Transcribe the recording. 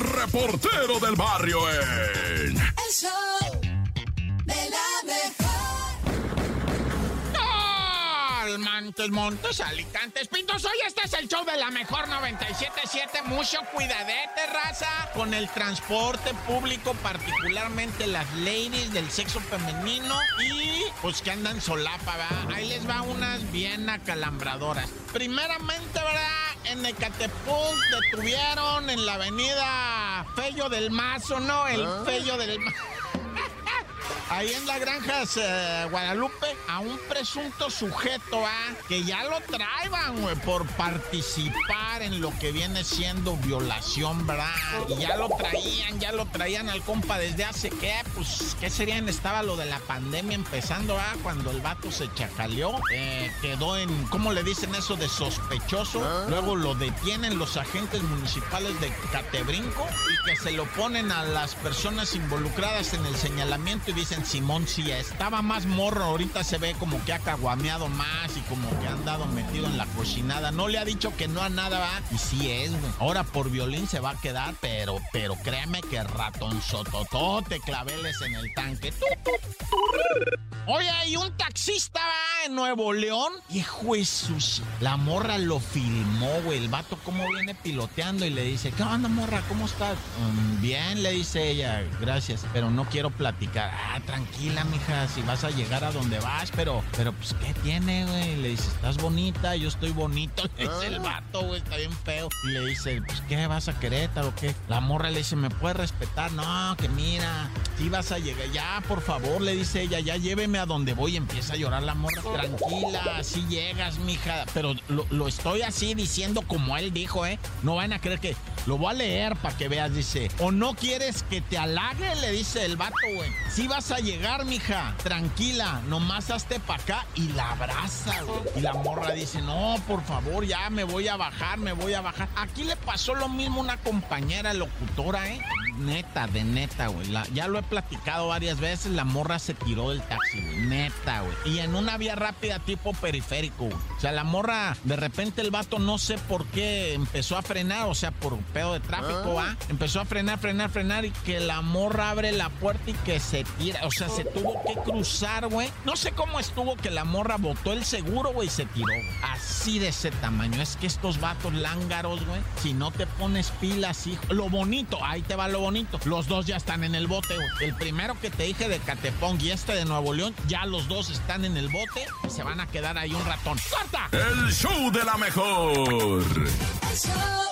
el reportero del barrio en... El show de la mejor. Montes, Montes, Alicantes, Pintos. Hoy este es el show de la mejor 97.7. Mucho cuidadete, raza, con el transporte público, particularmente las ladies del sexo femenino y pues que andan solapa, ¿verdad? Ahí les va unas bien acalambradoras. Primeramente, ¿verdad? En Ecatepec detuvieron en la avenida Fello del Mazo, ¿no? El Fello del Mazo. Ahí en la granja eh, Guadalupe, a un presunto sujeto, ¿ah? que ya lo traían, güey, por participar en lo que viene siendo violación, ¿verdad? Y ya lo traían, ya lo traían al compa desde hace, ¿qué? Pues, ¿qué serían? Estaba lo de la pandemia empezando, ¿ah? Cuando el vato se chacaleó, eh, quedó en, ¿cómo le dicen eso? De sospechoso. Luego lo detienen los agentes municipales de Catebrinco y que se lo ponen a las personas involucradas en el señalamiento y dicen, Simón, si estaba más morro, ahorita se ve como que ha caguameado más y como que ha andado metido en la cochinada. No le ha dicho que no a nada, va. Y sí es, güey. Ahora por violín se va a quedar, pero, pero créeme que ratón sototote claveles en el tanque. Oye, hay un taxista va Nuevo León. Hijo de sus. La morra lo filmó, güey. El vato como viene piloteando y le dice, ¿qué onda, morra? ¿Cómo estás? "Mm, bien, le dice ella, gracias, pero no quiero platicar. Ah, tranquila, mija, si vas a llegar a donde vas, pero, pero, pues, ¿qué tiene, güey? Le dice, estás bonita, yo estoy bonito. Le dice el vato, güey, está bien feo. Y le dice, pues, ¿qué? ¿Vas a Querétaro o qué? La morra le dice, ¿me puedes respetar? No, que mira, si vas a llegar, ya, por favor, le dice ella, ya lléveme a donde voy. Empieza a llorar la morra. Tranquila, así llegas, mija. Pero lo, lo estoy así diciendo como él dijo, ¿eh? No van a creer que. Lo voy a leer para que veas, dice. O no quieres que te halague, le dice el vato, güey. Si vas a llegar, mija, tranquila, nomás hazte para acá y la abraza, güey. Y la morra dice, no, por favor, ya me voy a bajar, me voy a bajar. Aquí le pasó lo mismo a una compañera locutora, ¿eh? Neta, de neta, güey. Ya lo he platicado varias veces, la morra se tiró del taxi, güey. Neta, güey. Y en una vía rápida tipo periférico, güey. O sea, la morra, de repente el vato no sé por qué empezó a frenar, o sea, por pedo de tráfico, ¿va? Empezó a frenar, frenar, frenar y que la morra abre la puerta y que se tira. O sea, se tuvo que cruzar, güey. No sé cómo estuvo que la morra botó el seguro, güey, y se tiró. güey. Así de ese tamaño. Es que estos vatos lángaros, güey, si no te pones pilas, hijo. Lo bonito, ahí te va lo bonito. Los dos ya están en el bote, güey. El primero que te dije de Catepong y este de Nuevo León, ya los dos están en el bote y se van a quedar ahí un ratón. ¡Corta! El show de la mejor. El show